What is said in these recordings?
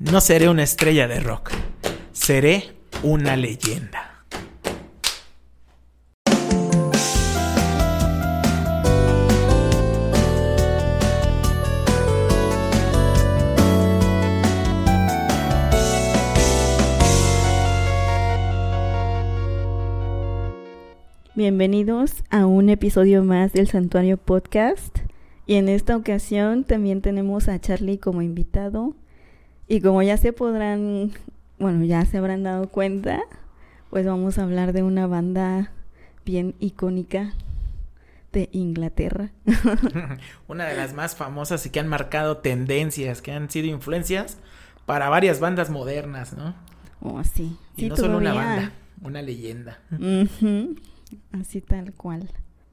No seré una estrella de rock, seré una leyenda. Bienvenidos a un episodio más del Santuario Podcast. Y en esta ocasión también tenemos a Charlie como invitado. Y como ya se podrán, bueno, ya se habrán dado cuenta, pues vamos a hablar de una banda bien icónica de Inglaterra. una de las más famosas y que han marcado tendencias, que han sido influencias para varias bandas modernas, ¿no? Oh, sí. Y no solo una banda, una leyenda. Así tal cual.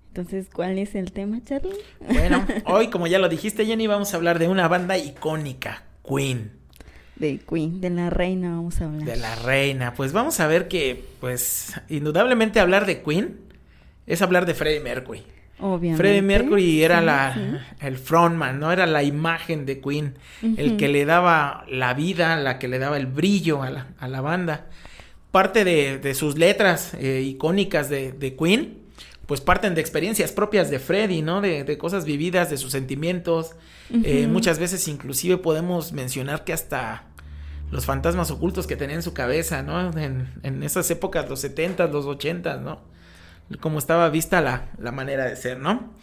Entonces, ¿cuál es el tema, Charlie? Bueno, hoy, como ya lo dijiste, Jenny, vamos a hablar de una banda icónica, Queen. De Queen, de la reina vamos a hablar. De la reina. Pues vamos a ver que, pues, indudablemente hablar de Queen es hablar de Freddie Mercury. Obviamente. Freddie Mercury era la, el frontman, ¿no? Era la imagen de Queen, el que le daba la vida, la que le daba el brillo a la, a la banda parte de, sus letras eh, icónicas de, Queen, pues parten de experiencias propias de Freddy, ¿no? De, cosas vividas, de sus sentimientos. Eh, muchas veces inclusive podemos mencionar que hasta los fantasmas ocultos que tenía en su cabeza, ¿no? En, esas épocas, los 70 los 80 ¿no? Como estaba vista la, la, manera de ser, ¿no?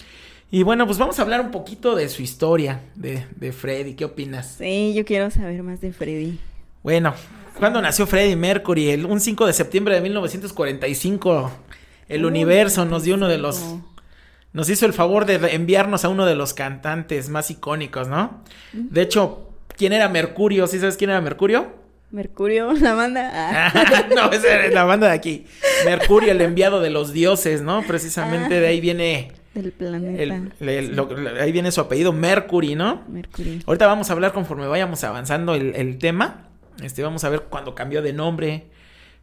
Y bueno, pues vamos a hablar un poquito de su historia, de, de Freddy. ¿Qué opinas? Sí, yo quiero saber más de Freddy. Bueno, ¿Cuándo nació Freddie Mercury? El, un 5 de septiembre de 1945. El universo nos dio uno de los... Nos hizo el favor de enviarnos a uno de los cantantes más icónicos, ¿no? De hecho, ¿quién era Mercurio? ¿Sí sabes quién era Mercurio? Mercurio, la banda. Ah. no, esa es la banda de aquí. Mercurio, el enviado de los dioses, ¿no? Precisamente de ahí viene. Del planeta. ahí viene su apellido, Mercury, ¿no? Mercury. Ahorita vamos a hablar conforme vayamos avanzando el, el tema. Este, vamos a ver cuando cambió de nombre,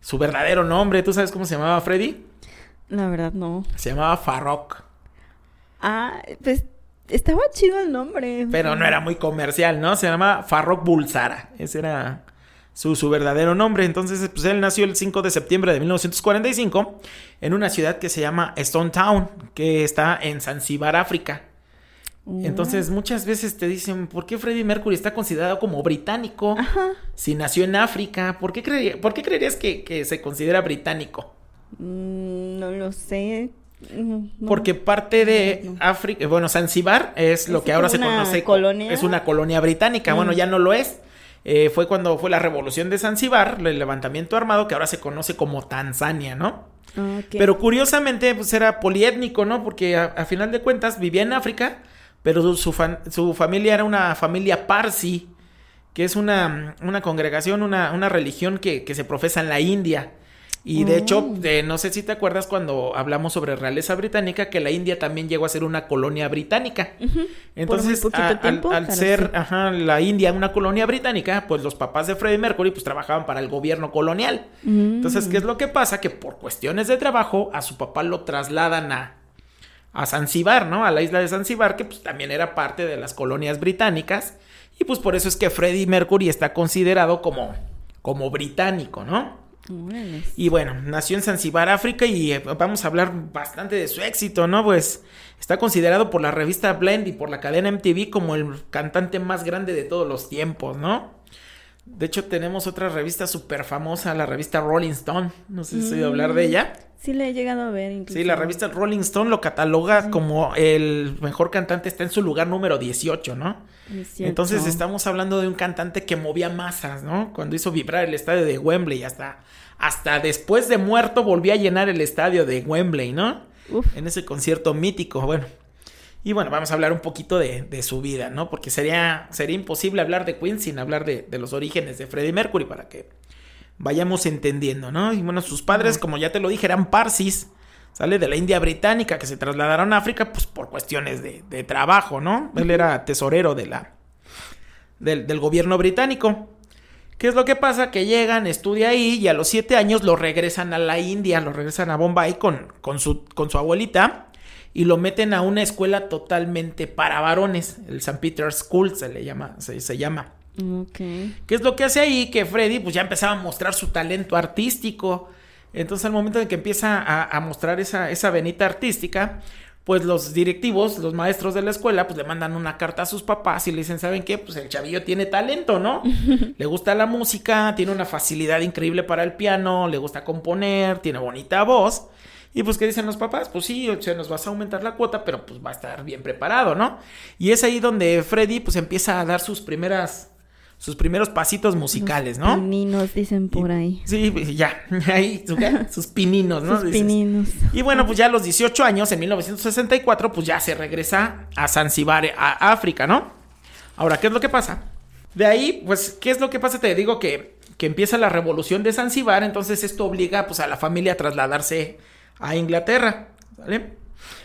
su verdadero nombre. ¿Tú sabes cómo se llamaba Freddy? La verdad no. Se llamaba Farrokh. Ah, pues estaba chido el nombre. Pero no era muy comercial, ¿no? Se llamaba Farrokh Bulsara. Ese era su, su, verdadero nombre. Entonces, pues él nació el 5 de septiembre de 1945 en una ciudad que se llama Stone Town, que está en Zanzíbar, África. Entonces muchas veces te dicen, ¿por qué Freddie Mercury está considerado como británico si nació en África? ¿Por qué, ¿por qué creerías que, se considera británico? Mm, no lo sé. Porque parte de África, bueno, Zanzibar es, lo que ahora se conoce colonia? es una colonia británica. Bueno, mm. ya no lo es. Eh, fue cuando fue la revolución de Zanzibar, el levantamiento armado, que ahora se conoce como Tanzania, ¿no? Pero curiosamente, pues era poliétnico, ¿no? Porque a final de cuentas vivía en África, pero su, su familia era una familia parsi, que es una, una congregación, una, una religión que, que, se profesa en la India. Y de hecho, oh. no sé si te acuerdas cuando hablamos sobre realeza británica, que la India también llegó a ser una colonia británica. Entonces, al, ser ajá, la India una colonia británica, pues los papás de Freddie Mercury pues trabajaban para el gobierno colonial. Entonces, ¿qué es lo que pasa? Que por cuestiones de trabajo, a su papá lo trasladan a, a Zanzibar, ¿no? A la isla de Zanzibar, que pues también era parte de las colonias británicas. Y pues por eso es que Freddie Mercury está considerado como, como británico, ¿no? Y bueno, nació en Zanzibar, África, y eh, vamos a hablar bastante de su éxito, ¿no? Pues está considerado por la revista Blend y por la cadena MTV como el cantante más grande de todos los tiempos, ¿no? De hecho, tenemos otra revista súper famosa, la revista Rolling Stone. No sé si has oído hablar de mm. ella. Sí, le he llegado a ver. Incluso. Sí, la revista Rolling Stone lo cataloga como el mejor cantante, está en su lugar número 18, ¿no? Entonces estamos hablando de un cantante que movía masas, ¿no? Cuando hizo vibrar el estadio de Wembley, hasta, hasta después de muerto volvió a llenar el estadio de Wembley, ¿no? En ese concierto mítico, bueno. Y bueno, vamos a hablar un poquito de, de, su vida, ¿no? Porque sería, sería imposible hablar de Queen sin hablar de, de los orígenes de Freddie Mercury para que vayamos entendiendo, ¿no? Y bueno, sus padres, como ya te lo dije, eran parsis, sale de la India británica, que se trasladaron a África, pues por cuestiones de, de trabajo, ¿no? Él era tesorero de la, del, del, gobierno británico. ¿Qué es lo que pasa? Que llegan, estudia ahí y a los siete años lo regresan a la India, lo regresan a Bombay con, con, su, con su abuelita y lo meten a una escuela totalmente para varones, el St. Peter's School se le llama, se, se llama. ¿Qué es lo que hace ahí? Que Freddy pues ya empezaba a mostrar su talento artístico. Entonces al momento en que empieza a, mostrar esa, esa venita artística, pues los directivos, los maestros de la escuela, pues le mandan una carta a sus papás y le dicen, ¿saben qué? Pues el chavillo tiene talento, ¿no? le gusta la música, tiene una facilidad increíble para el piano, le gusta componer, tiene bonita voz. Y pues, ¿qué dicen los papás? Pues sí, o sea, nos vas a aumentar la cuota, pero pues va a estar bien preparado, ¿no? Y es ahí donde Freddy pues empieza a dar sus primeras sus primeros pasitos musicales, ¿no? Pininos, dicen por ahí. Sí, ya, ahí, sus pininos, ¿no? Sus pininos. Y bueno, pues ya a los 18 años, en 1964, pues ya se regresa a Zanzibar, a África, ¿no? Ahora, ¿qué es lo que pasa? De ahí, pues, ¿qué es lo que pasa? Te digo que, que empieza la revolución de Zanzibar, entonces esto obliga, pues, a la familia a trasladarse a Inglaterra, ¿vale?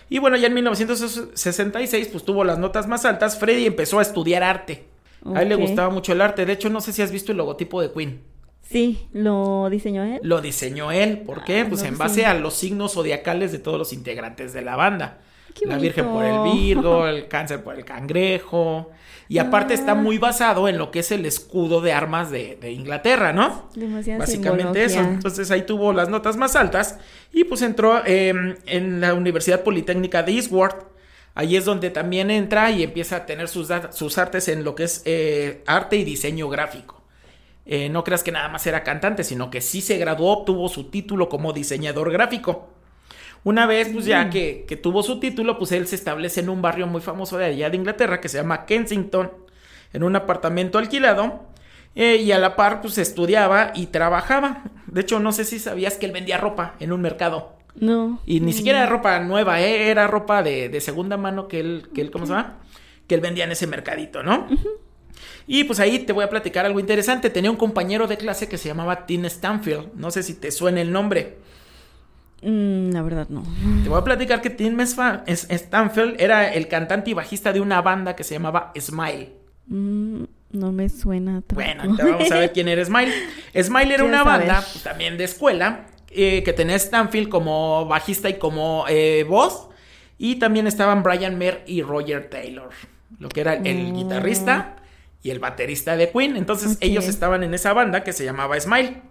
Y bueno, ya en 1966, pues tuvo las notas más altas, Freddy empezó a estudiar arte. A él le gustaba mucho el arte. De hecho, no sé si has visto el logotipo de Queen. Sí, ¿lo diseñó él? Lo diseñó él. ¿Por qué? Ah, pues en base a los signos zodiacales de todos los integrantes de la banda. La Virgen por el Virgo, el Cáncer por el Cangrejo. Y aparte está ah. muy basado en lo que es el escudo de armas de, Inglaterra, ¿no? Básicamente eso. Entonces ahí tuvo las notas más altas y pues entró em, en la Universidad Politécnica de Eastward Ahí es donde también entra y empieza a tener sus, sus artes en lo que es eh, arte y diseño gráfico. Eh, no creas que nada más era cantante, sino que sí se graduó, obtuvo su título como diseñador gráfico. Una vez, pues ya mm. que, tuvo su título, pues él se establece en un barrio muy famoso de allá de Inglaterra que se llama Kensington, en un apartamento alquilado. Eh, y a la par, pues estudiaba y trabajaba. De hecho, no sé si sabías que él vendía ropa en un mercado. No. Y ni siquiera era ropa nueva, ¿eh? era ropa de, segunda mano que él, que él, ¿cómo se llama? Que él vendía en ese mercadito, ¿no? Y pues ahí te voy a platicar algo interesante. Tenía un compañero de clase que se llamaba Tim Stanfield. No sé si te suena el nombre. Mm, la verdad no. Te voy a platicar que Tim Stanfield era el cantante y bajista de una banda que se llamaba Smile. Mm, no me suena. Bueno, vamos a ver quién era Smile. Smile era una banda pues, también de escuela eh, que tenía Stanfield como bajista y como eh, voz. Y también estaban Brian Mer y Roger Taylor, lo que era el, mm. guitarrista y el baterista de Queen. Entonces ellos estaban en esa banda que se llamaba Smile.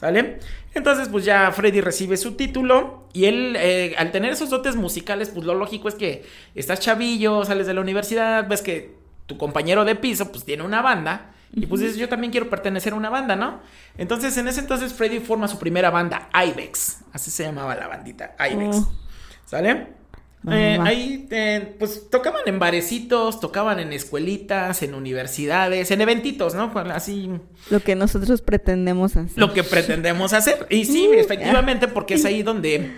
¿Sale? Entonces, pues ya Freddy recibe su título y él, eh, al tener esos dotes musicales, pues lo lógico es que estás chavillo, sales de la universidad, ves que tu compañero de piso, pues tiene una banda y pues dices, yo también quiero pertenecer a una banda, ¿no? Entonces, en ese entonces, Freddy forma su primera banda, Ibex. Así se llamaba la bandita, Ibex. Oh. ¿Sale? Eh, ahí, eh, pues tocaban en barecitos, tocaban en escuelitas, en universidades, en eventitos, ¿no? Así. Lo que nosotros pretendemos hacer. Lo que pretendemos hacer. Y sí, efectivamente, porque es ahí donde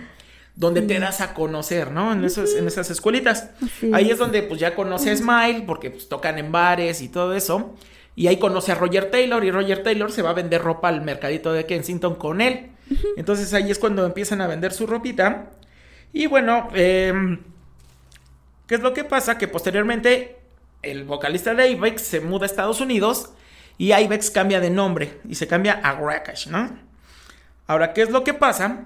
donde te das a conocer, ¿no? En, esos, en esas escuelitas. Ahí es donde pues ya conoce Smile, porque pues tocan en bares y todo eso. Y ahí conoce a Roger Taylor y Roger Taylor se va a vender ropa al mercadito de Kensington con él. Entonces ahí es cuando empiezan a vender su ropita. Y bueno, em, ¿qué es lo que pasa? Que posteriormente el vocalista de Ibex se muda a Estados Unidos y Ibex cambia de nombre y se cambia a Rakash, ¿no? Ahora, ¿qué es lo que pasa?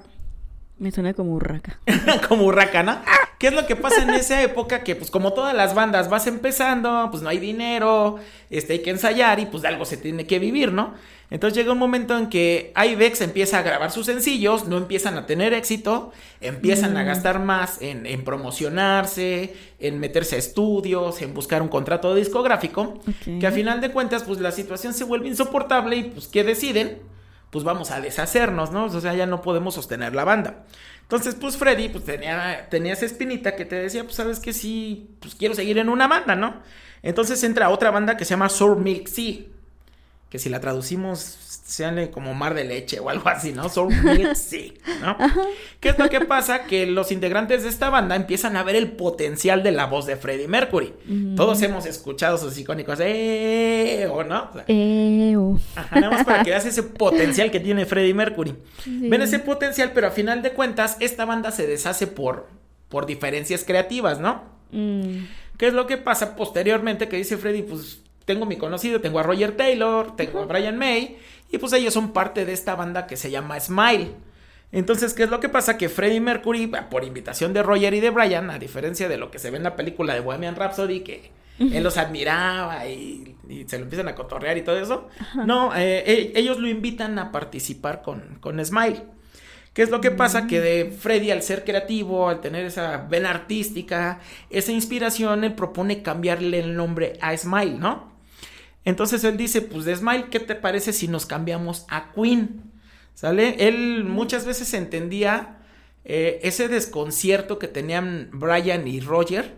Me suena como urraca. como urraca, ¿no? ¿Qué es lo que pasa en esa época? Que pues como todas las bandas vas empezando, pues no hay dinero, este, hay que ensayar y pues de algo se tiene que vivir, ¿no? Entonces llega un momento en que Ibex empieza a grabar sus sencillos, no empiezan a tener éxito, empiezan a mm. gastar más en, en, promocionarse, en meterse a estudios, en buscar un contrato discográfico, que a final de cuentas pues la situación se vuelve insoportable y pues ¿qué deciden? pues vamos a deshacernos, ¿no? O sea, ya no podemos sostener la banda. Entonces, pues Freddy, pues tenía, tenía esa espinita que te decía, pues sabes que sí, pues quiero seguir en una banda, ¿no? Entonces entra otra banda que se llama Sour Milk Sea, que si la traducimos sean como mar de leche o algo así, ¿no? Soul sí, ¿no? ¿Qué es lo que pasa? Que los integrantes de esta banda empiezan a ver el potencial de la voz de Freddie Mercury. Todos hemos escuchado sus icónicos eh o no. eh, Ajá, nada más para que veas ese potencial que tiene Freddie Mercury. Ven ese potencial, pero a final de cuentas, esta banda se deshace por, por diferencias creativas, ¿no? Mm. ¿Qué es lo que pasa posteriormente? Que dice Freddie, pues tengo mi conocido, tengo a Roger Taylor, tengo a Brian May y pues ellos son parte de esta banda que se llama Smile. Entonces, ¿qué es lo que pasa? Que Freddie Mercury, por invitación de Roger y de Brian, a diferencia de lo que se ve en la película de Bohemian Rhapsody, que, él los admiraba y, se lo empiezan a cotorrear y todo eso. No, eh, e, ellos lo invitan a participar con, con Smile. ¿Qué es lo que pasa? Que de Freddy, al ser creativo, al tener esa vena artística, esa inspiración, él propone cambiarle el nombre a Smile, ¿no? Entonces él dice, pues de Smile, ¿qué te parece si nos cambiamos a Queen? ¿Sale? Él muchas veces entendía eh, ese desconcierto que tenían Brian y Roger,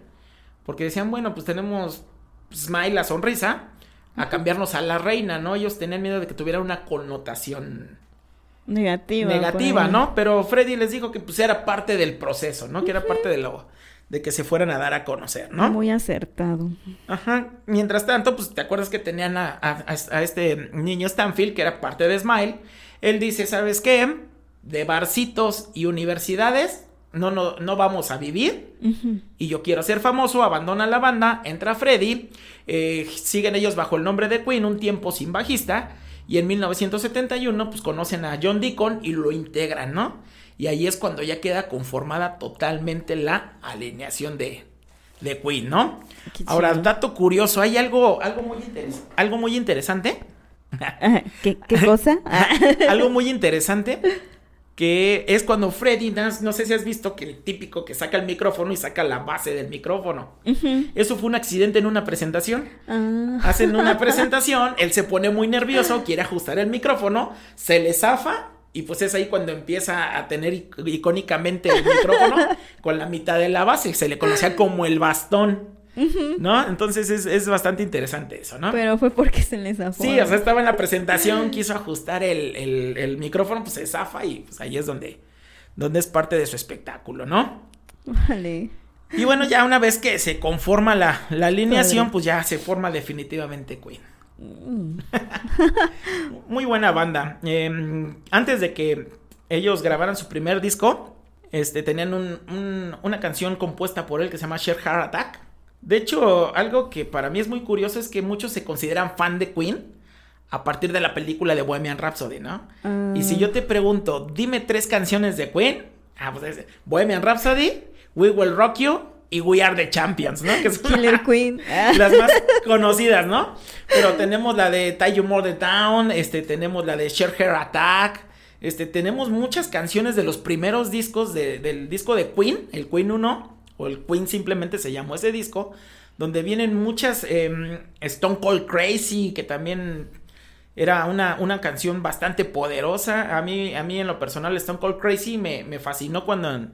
porque decían, bueno, pues tenemos Smile, la sonrisa, a cambiarnos a la reina, ¿no? Ellos tenían miedo de que tuviera una connotación Negativa. Negativa, pues. ¿no? Pero Freddy les dijo que pues era parte del proceso, ¿no? Que era parte de lo de que se fueran a dar a conocer, ¿no? Muy acertado. Ajá. Mientras tanto, pues te acuerdas que tenían a, a, este niño Stanfield, que era parte de Smile. Él dice, ¿sabes qué? De barcitos y universidades no, no, no vamos a vivir. Y yo quiero ser famoso, abandona la banda, entra Freddy, eh, siguen ellos bajo el nombre de Queen un tiempo sin bajista. Y en 1971, pues conocen a John Deacon y lo integran, ¿no? Y ahí es cuando ya queda conformada totalmente la alineación de, de Queen, ¿no? Ahora, dato curioso, hay algo, algo, muy, algo muy interesante. ¿Qué, qué cosa? algo muy interesante que es cuando Freddy, no, sé si has visto que el típico que saca el micrófono y saca la base del micrófono. Eso fue un accidente en una presentación. Ah. Hacen una presentación, él se pone muy nervioso, quiere ajustar el micrófono, se le zafa y pues es ahí cuando empieza a tener icónicamente el micrófono con la mitad de la base, se le conocía como el bastón. ¿No? Entonces es, bastante interesante eso, ¿no? Pero fue porque se le zafó. Sí, o sea, estaba en la presentación, quiso ajustar el, micrófono, pues se zafa y pues ahí es donde, donde es parte de su espectáculo, ¿no? Vale. Y bueno, ya una vez que se conforma la, alineación, pues ya se forma definitivamente Queen. Mm. Muy buena banda. Em, antes de que ellos grabaran su primer disco, este, tenían una canción compuesta por él que se llama Share Heart Attack. De hecho, algo que para mí es muy curioso es que muchos se consideran fan de Queen a partir de la película de Bohemian Rhapsody, ¿no? Y si ah. yo te pregunto, dime tres canciones de Queen, ah, pues es Bohemian Rhapsody, We Will Rock You y We Are the Champions, ¿no? Que son Killer Queen. las más conocidas, ¿no? Pero tenemos la de Tie You More the Town, este, tenemos la de Share Hair Attack, este, tenemos muchas canciones de los primeros discos del disco de Queen, el Queen 1 o el Queen simplemente se llamó ese disco, donde vienen muchas em, Stone Cold Crazy, que también era una, una, canción bastante poderosa. A mí, a mí en lo personal Stone Cold Crazy me, me fascinó cuando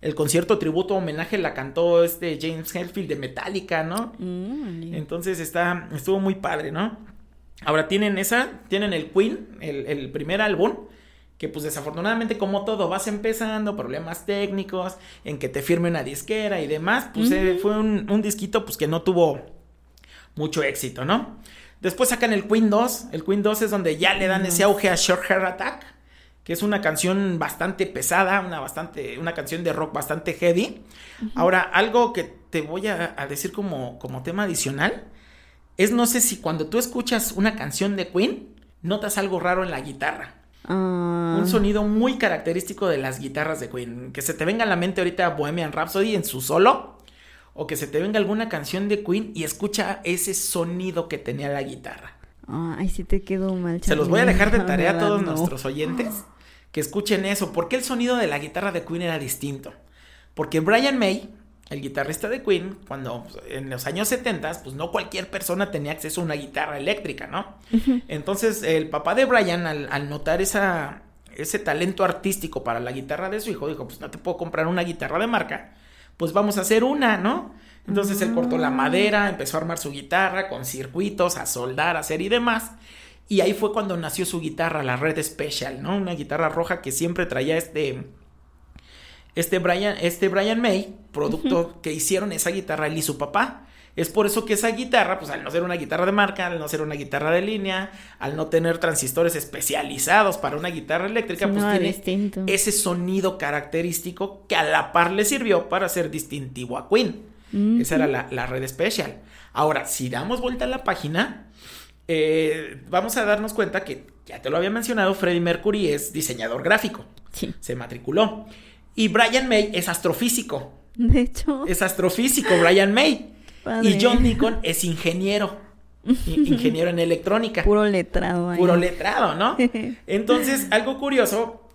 el concierto tributo homenaje la cantó este James Hetfield de Metallica, ¿no? Mm, Entonces está, estuvo muy padre, ¿no? Ahora tienen esa, tienen el Queen, el, el primer álbum, que pues desafortunadamente como todo vas empezando, problemas técnicos, en que te firme una disquera y demás, pues eh, fue un, un, disquito pues que no tuvo mucho éxito, ¿no? Después sacan el Queen 2, el Queen 2 es donde ya le dan ese auge a Short Hair Attack, que es una canción bastante pesada, una bastante, una canción de rock bastante heavy. Ahora, algo que te voy a, a decir como, como tema adicional, es no sé si cuando tú escuchas una canción de Queen, notas algo raro en la guitarra. Un ah. sonido muy característico de las guitarras de Queen. Que se te venga a la mente ahorita Bohemian Rhapsody en su solo. O que se te venga alguna canción de Queen y escucha ese sonido que tenía la guitarra. Ay, sí te quedó mal. Se los voy a dejar de tarea a todos nuestros oyentes que escuchen eso. Porque el sonido de la guitarra de Queen era distinto. Porque Brian May el guitarrista de Queen, cuando pues, en los años 70, pues no cualquier persona tenía acceso a una guitarra eléctrica, ¿no? Entonces, el papá de Brian, al, notar esa, ese talento artístico para la guitarra de su hijo, dijo, pues no te puedo comprar una guitarra de marca, pues vamos a hacer una, ¿no? Entonces él cortó la madera, empezó a armar su guitarra con circuitos, a soldar, a hacer y demás. Y ahí fue cuando nació su guitarra, la Red Special, ¿no? Una guitarra roja que siempre traía este este Brian, este Brian May, producto que hicieron esa guitarra él y su papá. Es por eso que esa guitarra, pues al no ser una guitarra de marca, al no ser una guitarra de línea, al no tener transistores especializados para una guitarra eléctrica, pues tiene ese sonido característico que a la par le sirvió para ser distintivo a Queen. Esa era la, red especial. Ahora, si damos vuelta a la página, eh, vamos a darnos cuenta que, ya te lo había mencionado, Freddie Mercury es diseñador gráfico. Sí. Se matriculó. Y Brian May es astrofísico. De hecho. Es astrofísico, Brian May. Y John Deacon es ingeniero. ingeniero en electrónica. Puro letrado. Ahí. Puro letrado, ¿no? Entonces, algo curioso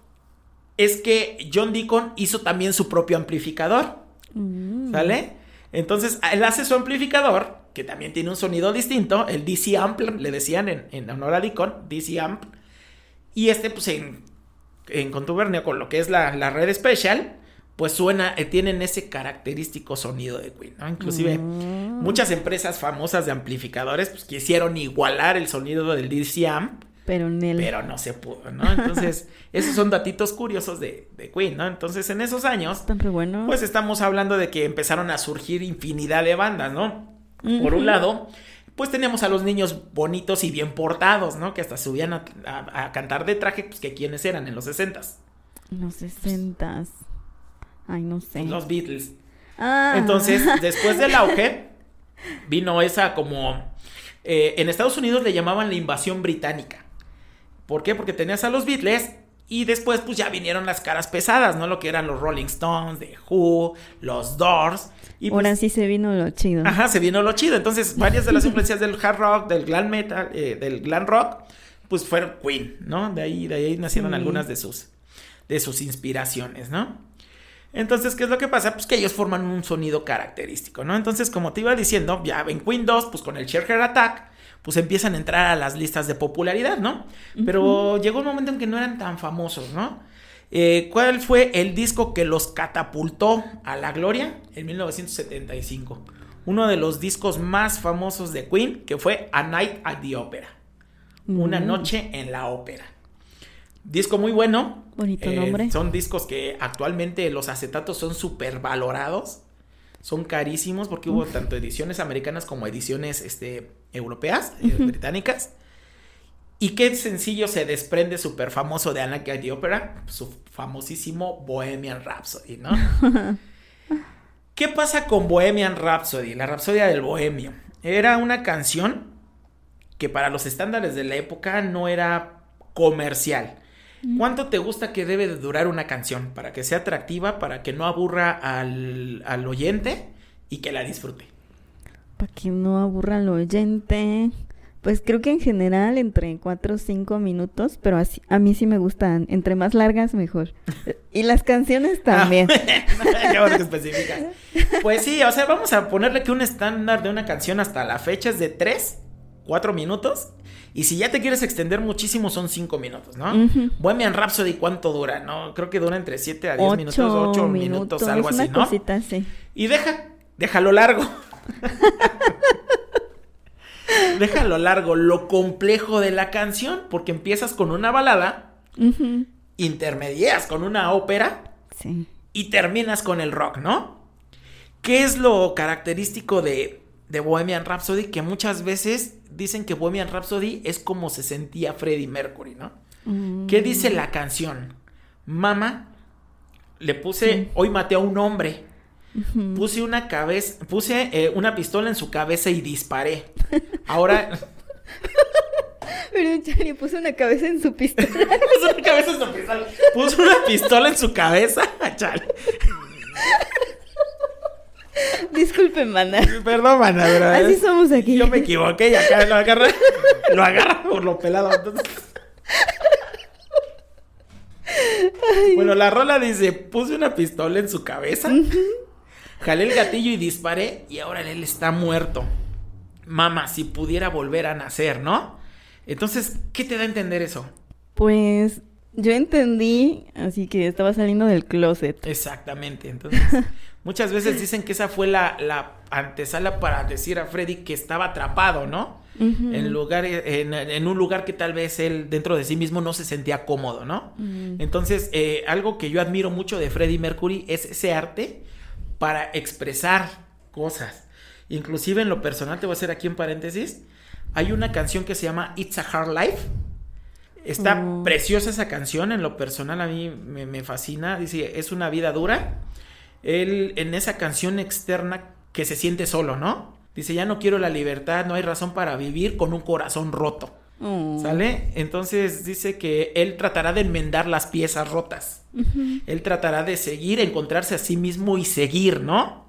es que John Deacon hizo también su propio amplificador. Mm. ¿Sale? Entonces, él hace su amplificador, que también tiene un sonido distinto, el DC Amp, le decían en, en honor a Deacon, DC Amp. Y este, pues, en, en contubernio con lo que es la, la red Special, pues suena, eh, tienen ese característico sonido de Queen, ¿no? Inclusive mm. muchas empresas famosas de amplificadores pues quisieron igualar el sonido del DC Amp. Pero, pero no se pudo, ¿no? Entonces, esos son datitos curiosos de, de Queen, ¿no? Entonces, en esos años, bueno. pues estamos hablando de que empezaron a surgir infinidad de bandas, ¿no? Por un lado, pues teníamos a los niños bonitos y bien portados, ¿no? Que hasta subían a, a, cantar de traje, pues que quienes eran en los sesentas. Los sesentas. Ay, no sé. Los Beatles. Ah. Entonces, después del auge, vino esa como... Eh, en Estados Unidos le llamaban la invasión británica. ¿Por qué? Porque tenías a los Beatles y después pues ya vinieron las caras pesadas, ¿no? Lo que eran los Rolling Stones, The Who, los Doors. Y Ahora pues sí se vino lo chido. Ajá, se vino lo chido. Entonces, varias de las influencias del hard rock, del glam metal, eh, del glam rock, pues fueron Queen, ¿no? De ahí, de ahí nacieron algunas de sus, de sus inspiraciones, ¿no? Entonces, ¿qué es lo que pasa? Pues que ellos forman un sonido característico, ¿no? Entonces, como te iba diciendo, ya en Queen 2, pues con el Share Attack, pues empiezan a entrar a las listas de popularidad, ¿no? Pero llegó un momento en que no eran tan famosos, ¿no? Eh, ¿Cuál fue el disco que los catapultó a la gloria? En 1975. Uno de los discos más famosos de Queen, que fue A Night at the Opera. Una mm. noche en la ópera. Disco muy bueno. Bonito eh, nombre. Son discos que actualmente los acetatos son súper valorados. Son carísimos porque hubo tanto ediciones americanas como ediciones este, europeas, eh, británicas. Y qué sencillo se desprende súper famoso de Anna the Opera, su famosísimo Bohemian Rhapsody, ¿no? ¿Qué pasa con Bohemian Rhapsody? La Rapsodia del Bohemio. Era una canción que para los estándares de la época no era comercial. ¿Cuánto te gusta que debe de durar una canción para que sea atractiva, para que no aburra al, al oyente y que la disfrute? Para que no aburra al oyente. Pues creo que en general entre 4 o 5 minutos, pero así, a mí sí me gustan, entre más largas mejor. y las canciones ah, también. Pues sí, o sea, vamos a ponerle que un estándar de una canción hasta la fecha es de 3, 4 minutos y si ya te quieres extender muchísimo, son 5 minutos, ¿no? Bohemian Rhapsody, ¿cuánto dura? No, creo que dura entre 7 a 10 minutos, 8 minutos, algo así, ¿no? Cosita, sí. Y deja, déjalo largo. déjalo largo, lo complejo de la canción, porque empiezas con una balada, intermedias con una ópera sí. y terminas con el rock, ¿no? ¿Qué es lo característico de, de Bohemian Rhapsody? Que muchas veces dicen que Bohemian Rhapsody es como se sentía Freddie Mercury, ¿no? Mm. ¿Qué dice la canción? Mama, le puse, hoy maté a un hombre. Puse una cabeza, puse eh, una pistola en su cabeza y disparé. Ahora. Pero Charlie puso una cabeza en su pistola. puso una cabeza en su pistola. Puso una pistola en su cabeza, Charlie. Disculpe, mana. Perdón, mana, ¿verdad? Así somos aquí. Yo me equivoqué y acá lo agarra, lo agarra por lo pelado. Entonces... Bueno, la rola dice, puse una pistola en su cabeza, jalé el gatillo y disparé y ahora él está muerto. Mamá, si pudiera volver a nacer, ¿no? Entonces, ¿qué te da a entender eso? Pues yo entendí, así que estaba saliendo del closet. Exactamente, entonces muchas veces dicen que esa fue la, la antesala para decir a Freddy que estaba atrapado, ¿no? en, lugar, en, un lugar que tal vez él dentro de sí mismo no se sentía cómodo, ¿no? Entonces, eh, algo que yo admiro mucho de Freddie Mercury es ese arte para expresar cosas. Inclusive en lo personal, te voy a hacer aquí un paréntesis, hay una canción que se llama It's a Hard Life Está mm. preciosa esa canción, en lo personal a mí me, fascina. Dice, es una vida dura. Él en esa canción externa que se siente solo, ¿no? Dice, ya no quiero la libertad, no hay razón para vivir con un corazón roto. Mm. ¿Sale? Entonces dice que él tratará de enmendar las piezas rotas. Él tratará de seguir, encontrarse a sí mismo y seguir, ¿no?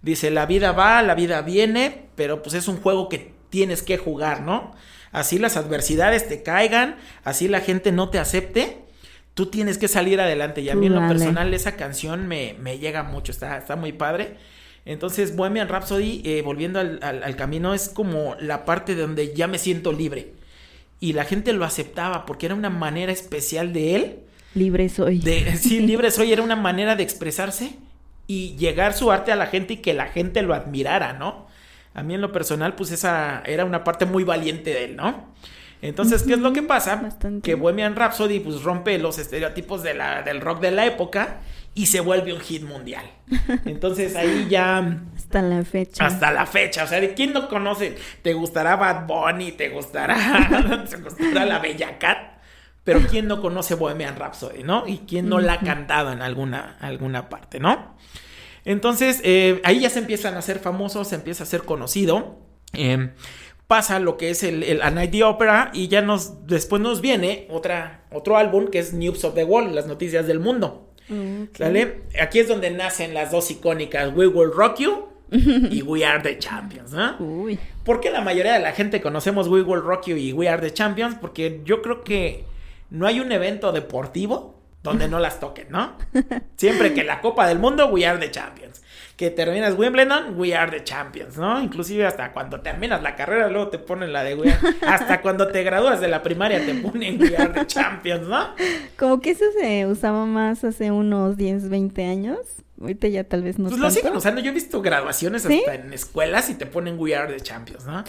Dice, la vida va, la vida viene, pero pues es un juego que tienes que jugar, ¿no? Así las adversidades te caigan, así la gente no te acepte, tú tienes que salir adelante. Y a mí en lo personal esa canción me, me llega mucho, está, está muy padre. Entonces, Bohemian Rhapsody, eh, volviendo al, al, camino, es como la parte donde ya me siento libre. Y la gente lo aceptaba porque era una manera especial de él. Libre soy. De, sí, libre soy, era una manera de expresarse y llegar su arte a la gente y que la gente lo admirara, ¿no? A mí en lo personal, pues esa era una parte muy valiente de él, ¿no? Entonces, ¿qué es lo que pasa? Que Bohemian Rhapsody pues rompe los estereotipos de la, del rock de la época y se vuelve un hit mundial. Entonces ahí ya... Hasta la fecha. Hasta la fecha. O sea, ¿de quién no conoce? ¿Te gustará Bad Bunny? ¿Te gustará, ¿te gustará la Bella Cat? Pero ¿quién no conoce Bohemian Rhapsody, no? Y ¿quién no la ha cantado en alguna, alguna parte, no? Entonces, eh, ahí ya se empiezan a hacer famosos, se empieza a ser conocido. Em, pasa lo que es el, el A Night the Opera y ya nos, después nos viene otra, otro álbum que es News of the World, las noticias del mundo. ¿Sale? Aquí es donde nacen las dos icónicas We Will Rock You y We Are the Champions, ¿no? Uy. ¿Por qué la mayoría de la gente conocemos We Will Rock You y We Are the Champions? Porque yo creo que no hay un evento deportivo donde no las toquen, ¿no? Siempre que la Copa del Mundo, we are the champions. Que terminas Wimbledon, we are the champions, ¿no? Inclusive hasta cuando terminas la carrera, luego te ponen la de we are. Hasta cuando te gradúas de la primaria te ponen we are the champions, ¿no? Como que eso se usaba más hace unos 10, 20 años. Ahorita ya tal vez no. Pues lo siguen usando. Yo he visto graduaciones hasta en escuelas y te ponen We Are the Champions, ¿no?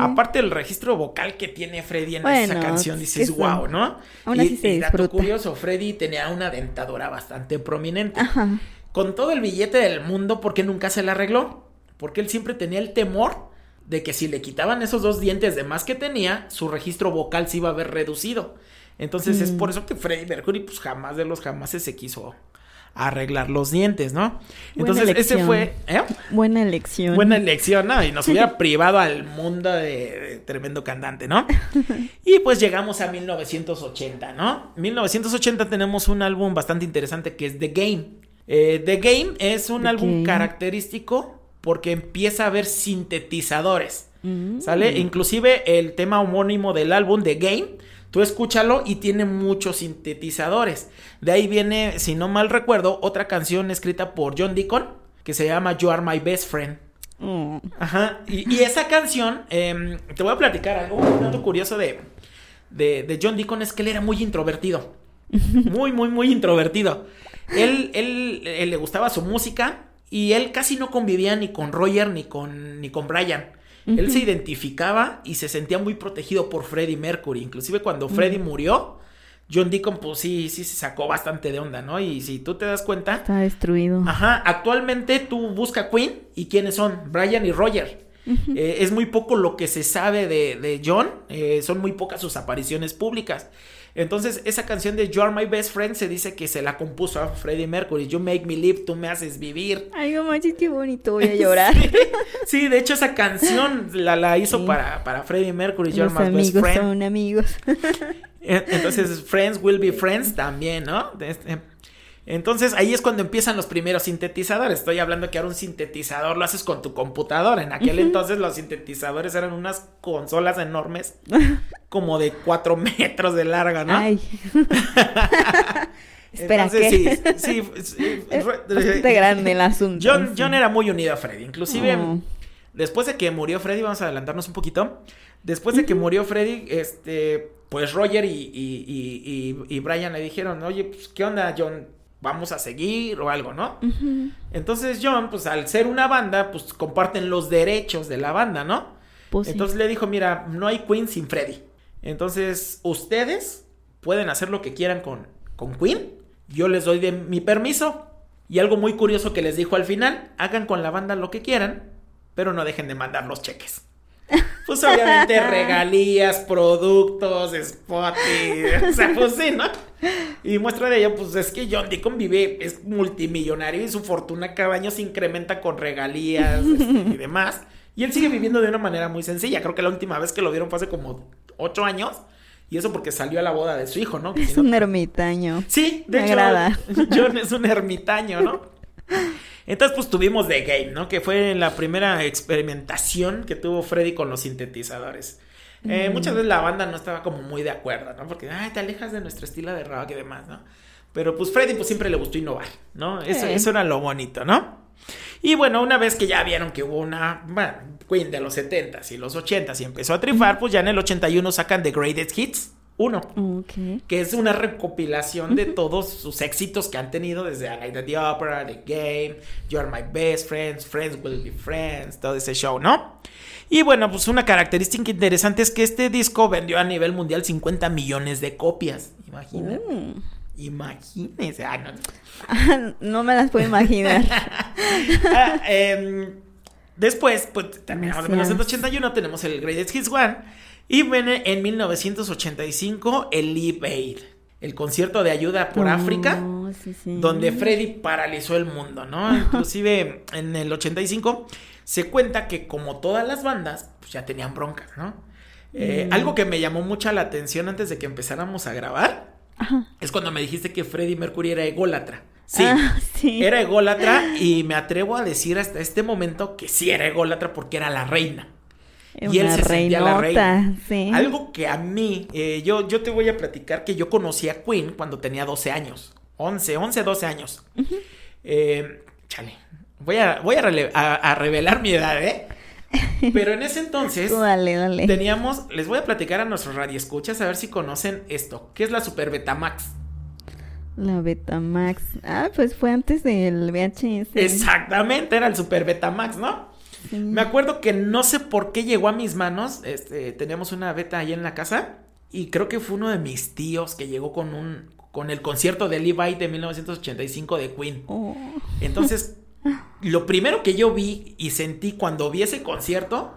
Aparte el registro vocal que tiene Freddy en esa canción, dices, wow, ¿no? Aún así y, dato curioso, Freddy tenía una dentadura bastante prominente. Ajá. Con todo el billete del mundo, ¿por qué nunca se la arregló? Porque él siempre tenía el temor de que si le quitaban esos dos dientes de más que tenía, su registro vocal se iba a ver reducido. Entonces es mm. por eso que Freddy Mercury, pues jamás de los jamás se quiso arreglar los dientes, ¿no? Entonces, ese fue. ¿eh? Buena elección. Buena elección, ¿no? Y nos hubiera privado al mundo de, tremendo cantante, ¿no? y pues llegamos a 1980, ¿no? 1980 tenemos un álbum bastante interesante que es The Game. Eh, The Game es un álbum característico porque empieza a haber sintetizadores. Mm. ¿Sale? Inclusive el tema homónimo del álbum, The Game, Tú escúchalo y tiene muchos sintetizadores. De ahí viene, si no mal recuerdo, otra canción escrita por John Deacon que se llama You Are My Best Friend. Mm. Ajá. Y, esa canción, em, te voy a platicar algo, un dato curioso de, de, John Deacon es que él era muy introvertido. Muy, muy, muy introvertido. Él, él, él, le gustaba su música y él casi no convivía ni con Roger ni con, ni con Brian. Él se identificaba y se sentía muy protegido por Freddie Mercury. Inclusive cuando Freddie murió, John Deacon, pues sí, sí se sacó bastante de onda, ¿no? Y si tú te das cuenta. Está destruido. Ajá. Actualmente tú busca Queen y quiénes son, Brian y Roger. Eh, es muy poco lo que se sabe de, de John, eh, son muy pocas sus apariciones públicas. Entonces, esa canción de You Are My Best Friend se dice que se la compuso a Freddie Mercury. You make me live, tú me haces vivir. Ay, no manches, qué bonito, voy a llorar. sí, de hecho, esa canción la, la hizo para, para Freddie Mercury, You Are My Best Friend. son amigos. Entonces, Friends Will Be Friends también, ¿no? Entonces ahí es cuando empiezan los primeros sintetizadores. Estoy hablando que ahora un sintetizador lo haces con tu computadora. En aquel entonces los sintetizadores eran unas consolas enormes, como de cuatro metros de larga, ¿no? Ay. Espera, ¿qué? sí, sí, bastante grande el asunto. John, John era muy unido a Freddy. Inclusive, oh. después de que murió Freddy, vamos a adelantarnos un poquito. Después de que murió Freddy, este, pues Roger y, y, y, y Brian le dijeron, oye, pues, ¿qué onda, John? Vamos a seguir o algo, ¿no? Entonces John, pues al ser una banda, pues comparten los derechos de la banda, ¿no? Pues Entonces le dijo, mira, no hay Queen sin Freddy. Entonces ustedes pueden hacer lo que quieran con, con Queen. Yo les doy de mi permiso. Y algo muy curioso que les dijo al final, hagan con la banda lo que quieran, pero no dejen de mandar los cheques. Pues obviamente regalías, productos, spot, o sea, pues sí, ¿no? Y muestra de ello, pues es que John Deacon vive, es multimillonario y su fortuna cada año se incrementa con regalías este, y demás. Y él sigue viviendo de una manera muy sencilla. Creo que la última vez que lo vieron fue hace como ocho años. Y eso porque salió a la boda de su hijo, ¿no? es un ermitaño. Sí, de hecho, John es un ermitaño, ¿no? Entonces, pues tuvimos The Game, ¿no? Que fue la primera experimentación que tuvo Freddy con los sintetizadores. Eh, muchas veces la banda no estaba como muy de acuerdo, ¿no? Porque, ay, te alejas de nuestro estilo de rock y demás, ¿no? Pero pues Freddy pues siempre le gustó innovar, ¿no? Eso, eso era lo bonito, ¿no? Y bueno, una vez que ya vieron que hubo una, bueno, Queen de los 70s y los 80s y empezó a trifar, pues ya en el 81 sacan The Greatest Hits 1, que es una recopilación de todos sus éxitos que han tenido desde A Night at the Opera, The Game, You're My Best Friends, Friends Will Be Friends, todo ese show, ¿no? Y bueno, pues una característica interesante es que este disco vendió a nivel mundial 50 millones de copias, imagínate. Mm. Imagínense. Ah, no. no me las puedo imaginar. Ah, em, después, pues terminamos en 1981, tenemos el Greatest Hits One. Y viene en 1985 el Live Aid, el concierto de ayuda por África, donde Freddy paralizó el mundo, ¿no? Inclusive en el 85 se cuenta que como todas las bandas, pues ya tenían broncas, ¿no? Eh, mm. Algo que me llamó mucha la atención antes de que empezáramos a grabar es cuando me dijiste que Freddie Mercury era ególatra. Sí, ah, sí, era ególatra y me atrevo a decir hasta este momento que sí era ególatra porque era la reina. Y él se sentía la reina. Algo que a mí, eh, yo, yo te voy a platicar que yo conocí a Queen cuando tenía 12 años. 11, 11, 12 años. Eh, chale, voy a, voy a, revelar mi edad, ¿eh? Pero en ese entonces teníamos, les voy a platicar a nuestros radioescuchas a ver si conocen esto. ¿Qué es la Super Betamax? La Betamax. Ah, pues fue antes del VHS. Exactamente, era el Super Betamax, ¿no? Me acuerdo que no sé por qué llegó a mis manos. Este, teníamos una beta ahí en la casa. Y creo que fue uno de mis tíos que llegó con un. con el concierto de Levi de 1985 de Queen. Oh. Entonces, lo primero que yo vi y sentí cuando vi ese concierto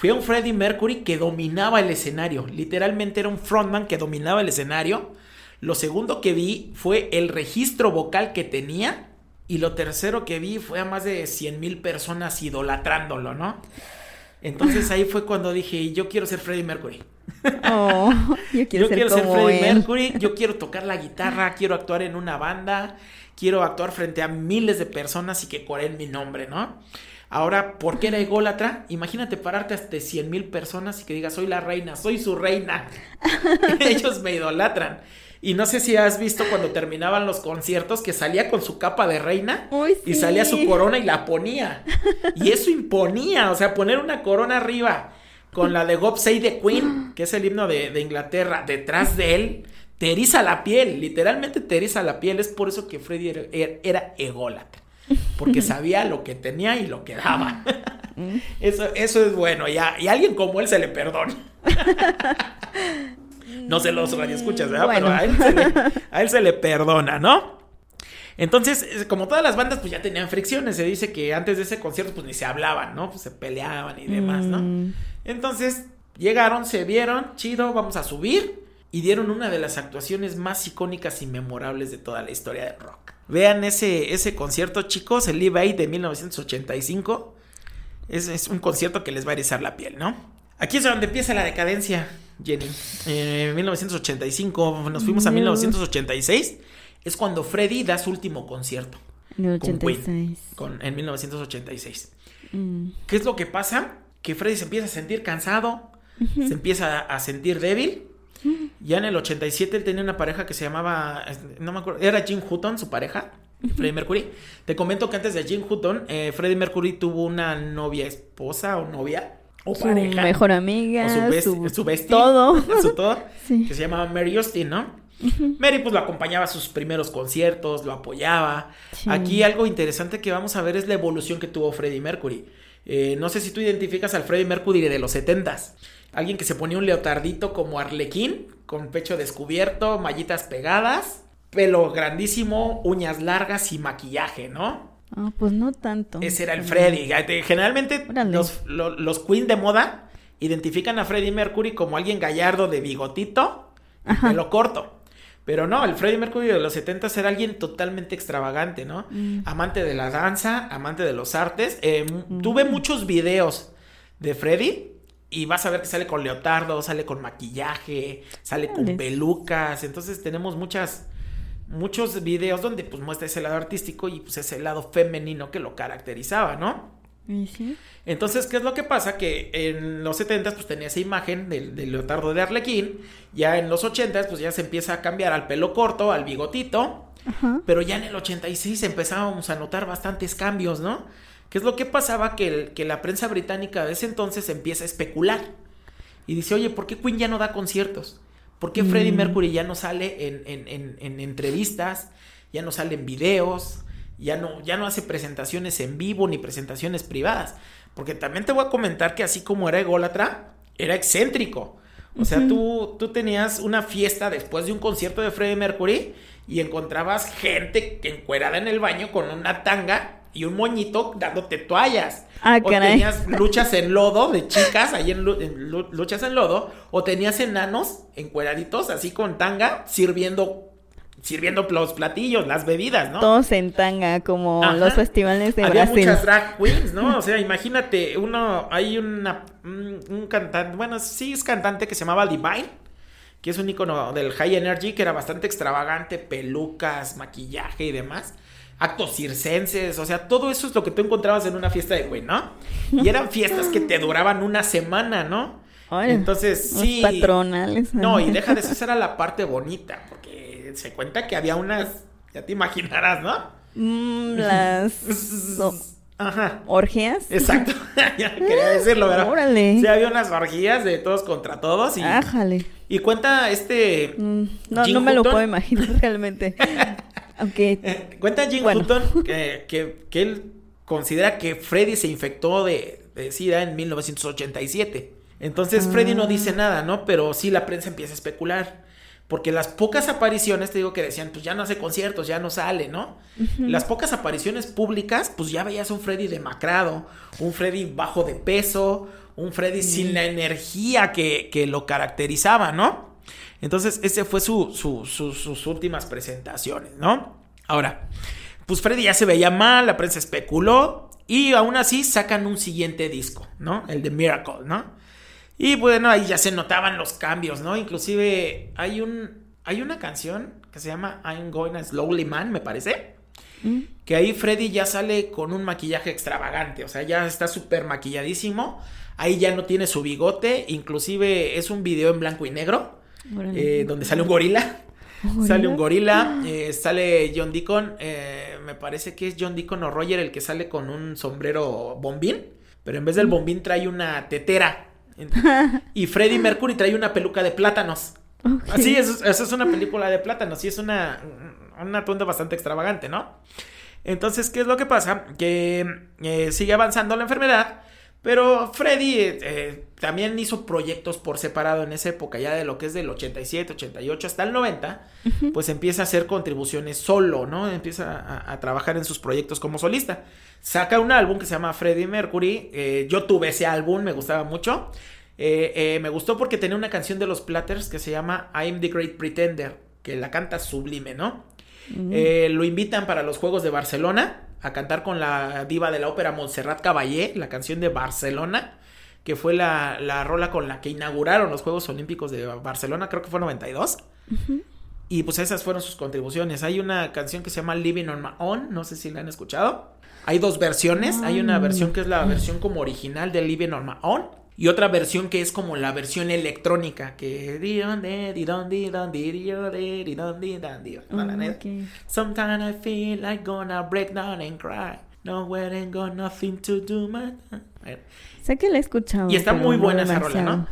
fue un Freddie Mercury que dominaba el escenario. Literalmente era un frontman que dominaba el escenario. Lo segundo que vi fue el registro vocal que tenía. Y lo tercero que vi fue a más de 100 mil personas idolatrándolo, ¿no? Entonces ahí fue cuando dije, yo quiero ser Freddie Mercury. Oh, yo quiero, ser, Freddie Mercury, yo quiero tocar la guitarra, quiero actuar en una banda, quiero actuar frente a miles de personas y que coreen mi nombre, ¿no? Ahora, ¿por qué era ególatra? Imagínate pararte hasta 100 mil personas y que digas, soy la reina, soy su reina. Ellos me idolatran. Y no sé si has visto cuando terminaban los conciertos que salía con su capa de reina y salía su corona y la ponía. Y eso imponía, o sea, poner una corona arriba con la de God Save the Queen, que es el himno de, de Inglaterra, detrás de él te eriza la piel, literalmente te eriza la piel. Es por eso que Freddy era, ególatra, porque sabía lo que tenía y lo que daba. eso, eso es bueno, y a, y alguien como él se le perdona. no se los escuchas, ¿verdad? Pero a él, se le, a él se le perdona, ¿no? Entonces, como todas las bandas, pues ya tenían fricciones. Se dice que antes de ese concierto, pues ni se hablaban, ¿no? Pues se peleaban y demás, ¿no? Mm. Entonces, llegaron, se vieron, chido, vamos a subir y dieron una de las actuaciones más icónicas y memorables de toda la historia del rock. Vean ese, ese concierto, chicos, el Live Aid de 1985. Es, es, un concierto que les va a erizar la piel, ¿no? Aquí es donde empieza la decadencia, Jenny. En 1985, nos fuimos a 1986. Es cuando Freddy da su último concierto. En Con, en 1986. Mm. ¿Qué es lo que pasa? Que Freddy se empieza a sentir cansado, se empieza a sentir débil ya en el 87 él tenía una pareja que se llamaba, no me acuerdo, era Jim Hutton, su pareja, Freddie Mercury. Te comento que antes de Jim Hutton, eh, Freddie Mercury tuvo una novia, esposa o novia. O su mejor amiga, su, su, todo, su todo que se llamaba Mary Austin, ¿no? Mary pues lo acompañaba a sus primeros conciertos, lo apoyaba. Aquí algo interesante que vamos a ver es la evolución que tuvo Freddie Mercury. Eh, no sé si tú identificas al Freddie Mercury de los 70s. Alguien que se ponía un leotardito como arlequín, con pecho descubierto, mallitas pegadas, pelo grandísimo, uñas largas y maquillaje, ¿no? Ah, pues no tanto. Ese era el Freddy. Generalmente los, los, Queen de moda identifican a Freddie Mercury como alguien gallardo de bigotito y pelo corto. Pero no, el Freddie Mercury de los 70 era alguien totalmente extravagante, ¿no? Mm. Amante de la danza, amante de los artes. Eh, mm. Tuve muchos videos de Freddie y vas a ver que sale con leotardo, sale con maquillaje, sale con pelucas. Entonces tenemos muchas, muchos videos donde pues muestra ese lado artístico y pues ese lado femenino que lo caracterizaba, ¿no? Sí. Entonces, ¿qué es lo que pasa? Que en los 70 pues tenía esa imagen del, del leotardo de Arlequín, ya en los 80 pues ya se empieza a cambiar al pelo corto, al bigotito, Ajá. pero ya en el 86 empezábamos a notar bastantes cambios, ¿no? ¿Qué es lo que pasaba? Que, el- que la prensa británica de ese entonces empieza a especular y dice, oye, ¿por qué Queen ya no da conciertos? ¿Por qué Freddie Mm. Mercury ya no sale en, en- en- en entrevistas? Ya no sale en videos, ya no, ya no hace presentaciones en vivo ni presentaciones privadas. Porque también te voy a comentar que así como era ególatra, era excéntrico. O sea, tú, tú tenías una fiesta después de un concierto de Freddie Mercury y encontrabas gente encuerada en el baño con una tanga y un moñito dándote toallas. Ah, o caray. tenías luchas en lodo de chicas, ahí en, lu- en lu- luchas en lodo, o tenías enanos encueraditos así con tanga sirviendo sirviendo los platillos, las bebidas, ¿no? Todos en tanga, como Ajá. los festivales de Había Brasil. muchas drag queens, ¿no? O sea, imagínate, uno, hay una, un, un cantante, bueno, sí es cantante que se llamaba Divine, que es un icono del high energy, que era bastante extravagante, pelucas, maquillaje y demás. Actos circenses, o sea, todo eso es lo que tú encontrabas en una fiesta de Queen, ¿no? Y eran fiestas que te duraban una semana, ¿no? Entonces, sí. patronales. No, y deja de eso, esa era la parte bonita, porque se cuenta que había unas, ya te imaginarás, ¿no? Mm, las Ajá. orgías. Exacto, ya quería decirlo, ¿verdad? Órale. Sí, había unas orgías de todos contra todos y, Ájale. y cuenta este... Mm, no, Jim no me lo puedo imaginar realmente. Aunque eh, cuenta Jim Bueno. Hutton que, que, que él considera que Freddy se infectó de, de SIDA en 1987. Entonces Freddy no Ah. dice nada, ¿no? Pero sí la prensa empieza a especular. Porque las pocas apariciones, te digo que decían, pues ya no hace conciertos, ya no sale, ¿no? Las pocas apariciones públicas, pues ya veías un Freddy demacrado, un Freddy bajo de peso, un Freddy sin la energía que, que lo caracterizaba, ¿no? Entonces, ese fue su, su- su- sus últimas presentaciones, ¿no? Ahora, pues Freddy ya se veía mal, la prensa especuló, y aún así sacan un siguiente disco, ¿no? El de Miracle, ¿no? Y bueno, ahí ya se notaban los cambios, ¿no? Inclusive hay un hay una canción que se llama I'm Going a Slowly Man, me parece. Mm. Que ahí Freddy ya sale con un maquillaje extravagante, o sea, ya está súper maquilladísimo. Ahí ya no tiene su bigote, inclusive es un video en blanco y negro. Eh, donde sale un gorila. ¿Un Sale un gorila? eh, sale John Deacon, eh, me parece que es John Deacon o Roger el que sale con un sombrero bombín, pero en vez del bombín trae una tetera. Y Freddie Mercury trae una peluca de plátanos. Así, eso, es- eso es una película de plátanos y es una, un atuendo bastante extravagante, ¿no? Entonces, ¿qué es lo que pasa? Que eh, sigue avanzando la enfermedad, pero Freddy eh, eh, también hizo proyectos por separado en esa época, ya de lo que es del 87, 88 hasta el 90, pues empieza a hacer contribuciones solo, ¿no? Empieza a, a trabajar en sus proyectos como solista. Saca un álbum que se llama Freddie Mercury, eh, yo tuve ese álbum, me gustaba mucho. Eh, me gustó porque tenía una canción de los Platters que se llama I'm the Great Pretender, que la canta sublime, ¿no? Mm. Lo invitan para los Juegos de Barcelona a cantar con la diva de la ópera Montserrat Caballé, la canción de Barcelona, que fue la, la rola con la que inauguraron los Juegos Olímpicos de Barcelona, creo que fue 92. Y pues esas fueron sus contribuciones. Hay una canción que se llama Living on My Own, no sé si la han escuchado. Hay dos versiones, hay una Mm. versión que es la versión como original de Living on My Own y otra versión que es como la versión electrónica que Mm, ok. Sometimes I feel like gonna break down and cry. Nowhere ain't got nothing to do, man. Sé que la he escuchado. Y está muy buena esa rola. ¿no?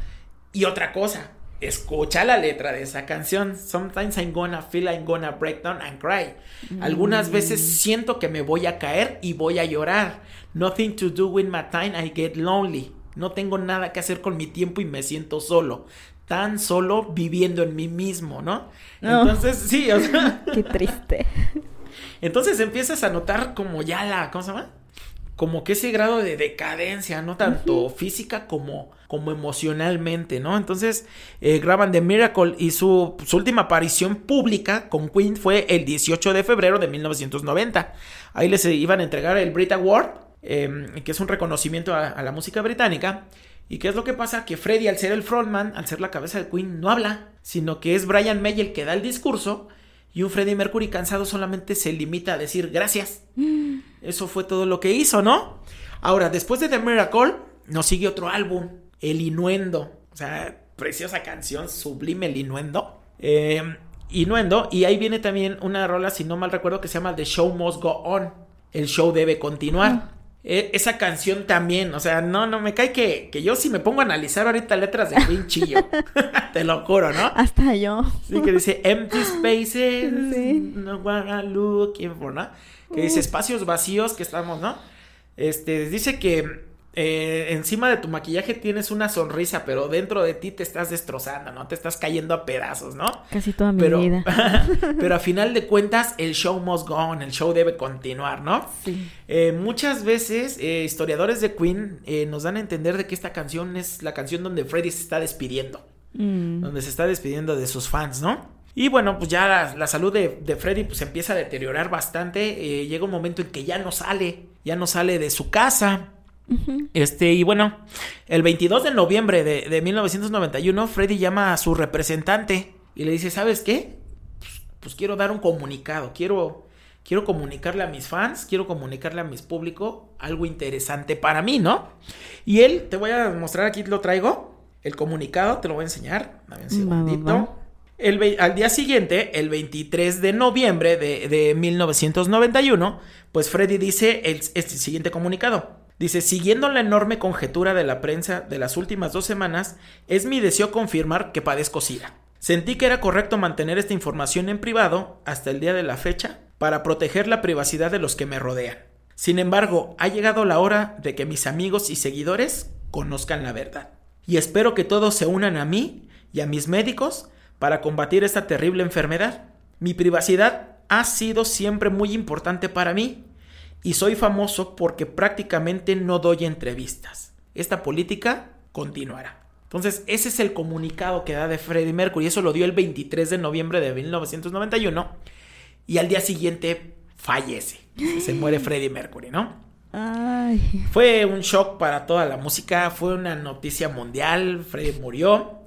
Y otra cosa, escucha la letra de esa canción. Sometimes I'm gonna feel I'm gonna break down and cry. Algunas veces siento que me voy a caer y voy a llorar. Nothing to do with my time, I get lonely. No tengo nada que hacer con mi tiempo y me siento solo. Tan solo viviendo en mí mismo, ¿no? No. Entonces, sí, o sea. Qué triste. Entonces empiezas a notar como ya la, ¿cómo se llama? Como que ese grado de decadencia, ¿no? Tanto física como, como emocionalmente, ¿no? Entonces eh, graban The Miracle y su, su última aparición pública con Queen fue el 18 de febrero de 1990. Ahí les iban a entregar el Brit Award, eh, que es un reconocimiento a, a la música británica. ¿Y qué es lo que pasa? Que Freddie, al ser el frontman, al ser la cabeza de Queen, no habla, sino que es Brian May el que da el discurso Y un Freddie Mercury cansado solamente se limita a decir gracias. Eso fue todo lo que hizo, ¿no? Ahora, después de The Miracle, nos sigue otro álbum, El Inuendo. O sea, preciosa canción, sublime El Inuendo. Eh, Inuendo, y ahí viene también una rola, si no mal recuerdo, que se llama The Show Must Go On. El show debe continuar. E, esa canción también, o sea, no, no me cae que, que yo si me pongo a analizar ahorita letras de Queen chillo. Te lo juro, ¿no? Hasta yo. Sí, que dice empty spaces, no wanna looking for, ¿no? Que dice espacios vacíos que estamos, ¿no? Este, dice que eh, encima de tu maquillaje tienes una sonrisa, pero dentro de ti te estás destrozando, ¿no? Te estás cayendo a pedazos, ¿no? Casi toda mi pero, vida. pero a final de cuentas, el show must go on, el show debe continuar, ¿no? Sí. Eh, muchas veces, eh, historiadores de Queen nos dan a entender de que esta canción es la canción donde Freddie se está despidiendo. Mm. Donde se está despidiendo de sus fans, ¿no? Y bueno, pues ya la, la salud de, de, Freddy pues empieza a deteriorar bastante. llega un momento en que ya no sale, ya no sale de su casa. Este, y bueno, el 22 de noviembre de, de, 1991, Freddy llama a su representante y le dice, ¿sabes qué? Pues, pues, quiero dar un comunicado, quiero, quiero comunicarle a mis fans, quiero comunicarle a mis público algo interesante para mí, ¿no? Y él, te voy a mostrar aquí, lo traigo, el comunicado, te lo voy a enseñar, dame un segundito. Va, va, va. El, al día siguiente, el 23 de noviembre de, de 1991, pues Freddy dice el, este siguiente comunicado. Dice, siguiendo la enorme conjetura de la prensa de las últimas dos semanas, es mi deseo confirmar que padezco SIDA. Sentí que era correcto mantener esta información en privado hasta el día de la fecha para proteger la privacidad de los que me rodean. Sin embargo, ha llegado la hora de que mis amigos y seguidores conozcan la verdad. Y espero que todos se unan a mí y a mis médicos para combatir esta terrible enfermedad. Mi privacidad ha sido siempre muy importante para mí y soy famoso porque prácticamente no doy entrevistas. Esta política continuará. Entonces, ese es el comunicado que da de Freddie Mercury. Eso lo dio el 23 de noviembre de 1991. Y al día siguiente fallece. Se muere Freddie Mercury, ¿no? Ay. Fue un shock para toda la música. Fue una noticia mundial. Freddie murió.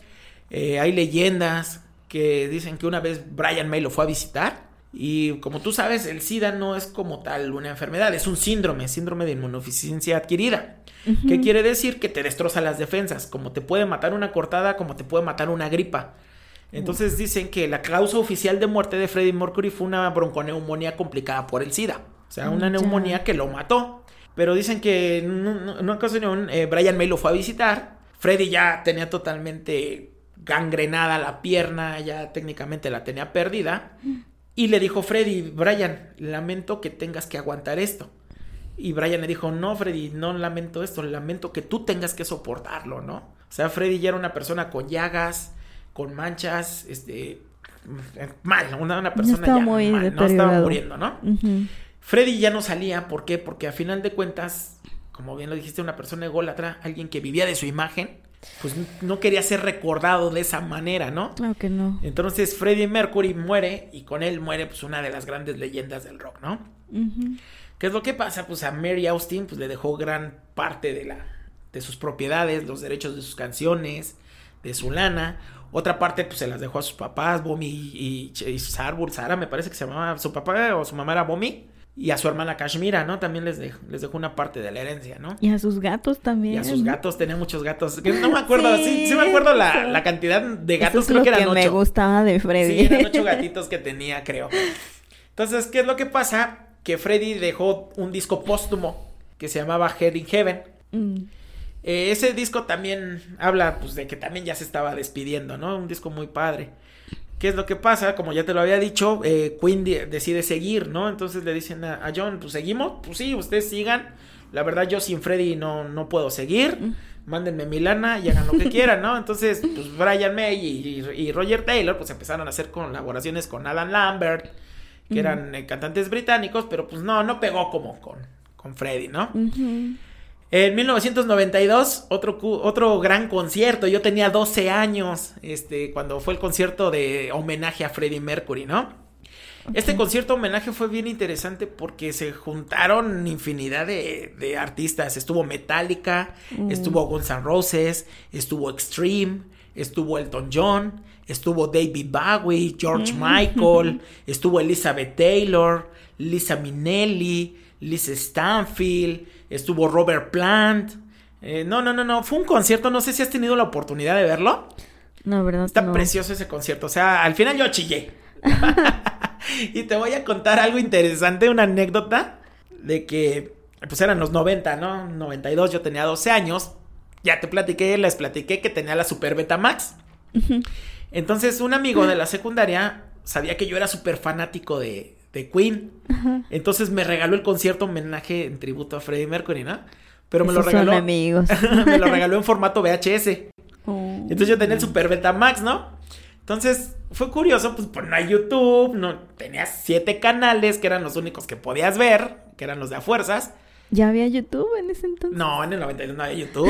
Eh, hay leyendas que dicen que una vez Brian May lo fue a visitar y como tú sabes, el SIDA no es como tal una enfermedad, es un síndrome, síndrome de inmunodeficiencia adquirida. Uh -huh. ¿Qué quiere decir? Que te destroza las defensas, como te puede matar una cortada, como te puede matar una gripa. Entonces dicen que la causa oficial de muerte de Freddie Mercury fue una bronconeumonía complicada por el SIDA. O sea, una neumonía que lo mató. Pero dicen que en una ocasión eh, Brian May lo fue a visitar. Freddie ya tenía totalmente gangrenada la pierna, ya técnicamente la tenía perdida. Y le dijo Freddy, Brian, lamento que tengas que aguantar esto. Y Brian le dijo, no, Freddy, no lamento esto, lamento que tú tengas que soportarlo, ¿no? O sea, Freddy ya era una persona con llagas, con manchas, este, mal, una, una persona ya, ya muy mal, no estaba muriendo, ¿no? Uh -huh. Freddy ya no salía, ¿por qué? Porque a final de cuentas, como bien lo dijiste, una persona ególatra, alguien que vivía de su imagen, pues no quería ser recordado de esa manera, ¿no? Claro que no. Entonces Freddie Mercury muere y con él muere pues una de las grandes leyendas del rock, ¿no? Uh -huh. ¿Qué es lo que pasa? Pues a Mary Austin pues le dejó gran parte de la de sus propiedades, los derechos de sus canciones, de su lana. Otra parte pues se las dejó a sus papás, Bomi y, y, y Sarbur, Sara me parece que se llamaba su papá o su mamá era Bomi y a su hermana Kashmira, ¿no? También les dejó, les dejó una parte de la herencia, ¿no? Y a sus gatos también. Y a sus gatos, tenía muchos gatos. No me acuerdo, sí, sí, sí me acuerdo la, la, cantidad de gatos, Eso es creo que eran que ocho. me gustaba de Freddy. Sí, eran ocho gatitos que tenía, creo. Entonces, ¿qué es lo que pasa? Que Freddy dejó un disco póstumo que se llamaba Head in Heaven. Mm. Eh, ese disco también habla, pues, de que también ya se estaba despidiendo, ¿no? Un disco muy padre. ¿Qué es lo que pasa? Como ya te lo había dicho, eh, Queen decide seguir, ¿no? Entonces le dicen a, a, John, pues seguimos, pues sí, ustedes sigan. La verdad, yo sin Freddy no, no puedo seguir. Mándenme mi lana y hagan lo que quieran, ¿no? Entonces, pues Brian May y, y, y, Roger Taylor, pues empezaron a hacer colaboraciones con Adam Lambert, que uh -huh. eran eh, cantantes británicos, pero pues no, no pegó como con, con Freddy, ¿no? Uh -huh. En 1992, otro, otro gran concierto. Yo tenía 12 años este, cuando fue el concierto de homenaje a Freddie Mercury, ¿no? Okay. Este concierto homenaje fue bien interesante porque se juntaron infinidad de, de artistas. Estuvo Metallica, mm. estuvo Guns N' Roses, estuvo Extreme, estuvo Elton John, estuvo David Bowie, George mm. Michael, estuvo Elizabeth Taylor, Lisa Minnelli, Lisa Stanfield, estuvo Robert Plant. Eh, no, no, no, no, fue un concierto, no sé si has tenido la oportunidad de verlo. No, verdad. Está precioso ese concierto, o sea, al final yo chillé. y te voy a contar algo interesante, una anécdota de que, pues eran los 90, ¿no? 92, yo tenía 12 años. Ya te platiqué, les platiqué que tenía la Super Beta Max. Entonces, un amigo de la secundaria sabía que yo era súper fanático de, de Queen. Entonces me regaló el concierto homenaje en tributo a Freddie Mercury, ¿no? Pero me lo regaló. amigos. me lo regaló en formato VHS. Oh. Entonces yo tenía el Super Beta Max, ¿no? Entonces, fue curioso, pues, pues no hay YouTube, no, tenías siete canales que eran los únicos que podías ver, que eran los de a fuerzas. ¿Ya había YouTube en ese entonces? No, en el 92 no había YouTube.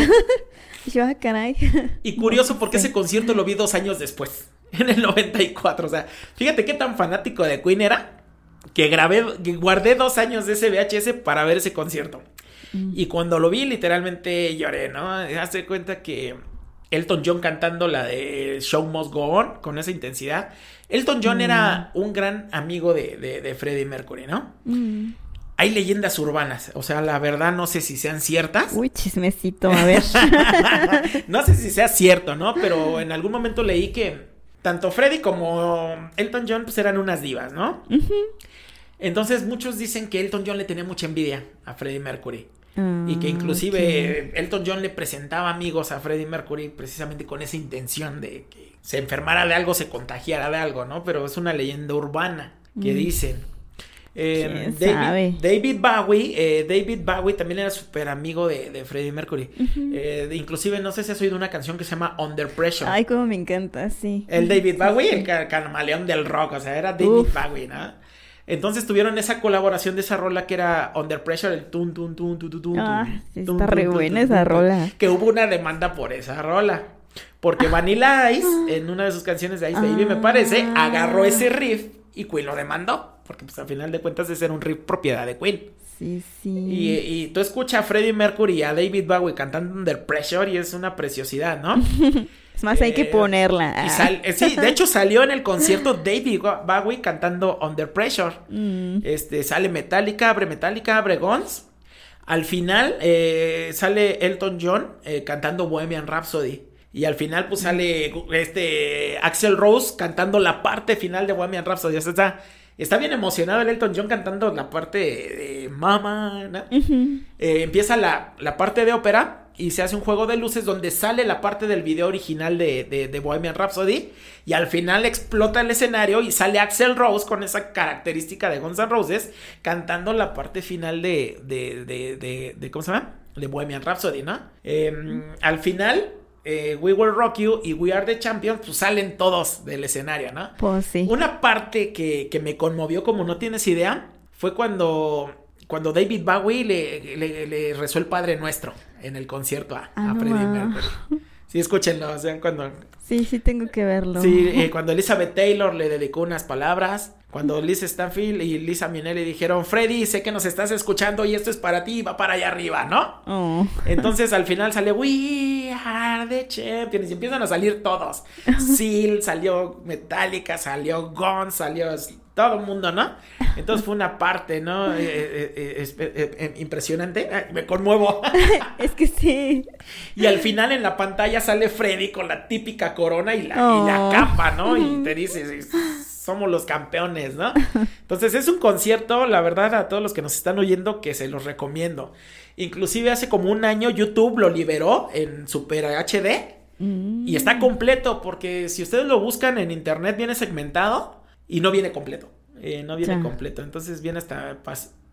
Yo, ah, caray. Y curioso porque ese concierto lo vi dos años después, en el 94. O sea, fíjate qué tan fanático de Queen era, que grabé, que guardé dos años de ese VHS para ver ese concierto. Mm. Y cuando lo vi, literalmente lloré, ¿no? Hazte cuenta que Elton John cantando la de Show Must Go On con esa intensidad. Elton John era mm. un gran amigo de, de, Freddie Mercury, ¿no? Mm. Hay leyendas urbanas, o sea, la verdad no sé si sean ciertas. Uy, chismecito, a ver. no sé si sea cierto, ¿no? Pero en algún momento leí que tanto Freddie como Elton John pues eran unas divas, ¿no? Entonces muchos dicen que Elton John le tenía mucha envidia a Freddie Mercury y que ah, inclusive Elton John le presentaba amigos a Freddie Mercury precisamente con esa intención de que se enfermara de algo, se contagiara de algo, ¿no? Pero es una leyenda urbana que mm. dicen. Eh, David, Bowie, eh, David Bowie también era súper amigo de, Freddie Mercury. Eh, inclusive no sé si has oído una canción que se llama Under Pressure. Ay, como me encanta, sí. El David Bowie, el camaleón del rock, o sea, era David Bowie, ¿no? Entonces tuvieron esa colaboración de esa rola que era Under Pressure, el tun tun tun tun tun tun. Ah, está re buena esa rola. Que hubo una demanda por esa rola. Porque Vanilla Ice, en una de sus canciones de Ice Baby, me parece, ah. agarró ese riff y Queen lo demandó. Porque pues al final de cuentas ese era un riff propiedad de Queen. Sí, sí. Y, y tú escuchas a Freddie Mercury y a David Bowie cantando Under Pressure y es una preciosidad, ¿no? más, hay que eh, ponerla. Eh, sí, de hecho salió en el concierto David Bowie cantando Under Pressure. Mm. Este, sale Metallica, abre Metallica, abre Guns. Al final eh, sale Elton John cantando Bohemian Rhapsody. Y al final, pues sale este Axel Rose cantando la parte final de Bohemian Rhapsody. O sea, está, está bien emocionado el Elton John cantando la parte de Mama. empieza la, la parte de ópera y se hace un juego de luces donde sale la parte del video original de, de, Bohemian Rhapsody y al final explota el escenario y sale Axel Rose con esa característica de Guns N' Roses cantando la parte final de, de, de, ¿cómo se llama? De Bohemian Rhapsody, ¿no? Em, al final eh, We Will Rock You y We Are the Champions, pues salen todos del escenario, ¿no? Pues sí. Una parte que, que me conmovió, como no tienes idea, fue cuando cuando David Bowie le, le, rezó el Padre Nuestro en el concierto a, ah, Freddie Mercury. Sí, escúchenlo, o sea, cuando... Sí, sí tengo que verlo. Sí, eh, cuando Elizabeth Taylor le dedicó unas palabras, cuando Liz Stanfield y Lisa Minnelli dijeron, Freddy, sé que nos estás escuchando y esto es para ti, va para allá arriba, ¿no? Oh. Entonces al final sale We Are the Champions y empiezan a salir todos. Seal, salió Metallica, salió Guns, salió todo el mundo, ¿no? Entonces fue una parte, ¿no? Eh, eh, eh, impresionante. me conmuevo. es que sí. Y al final en la pantalla sale Freddy con la típica corona y la, y la oh. capa, ¿no? Y te dice, somos los campeones, ¿no? Entonces es un concierto, la verdad, a todos los que nos están oyendo, que se los recomiendo. Inclusive hace como un año YouTube lo liberó en Super HD. Mm. Y está completo, porque si ustedes lo buscan en internet, viene segmentado y no viene completo. Eh, no viene completo. Entonces viene hasta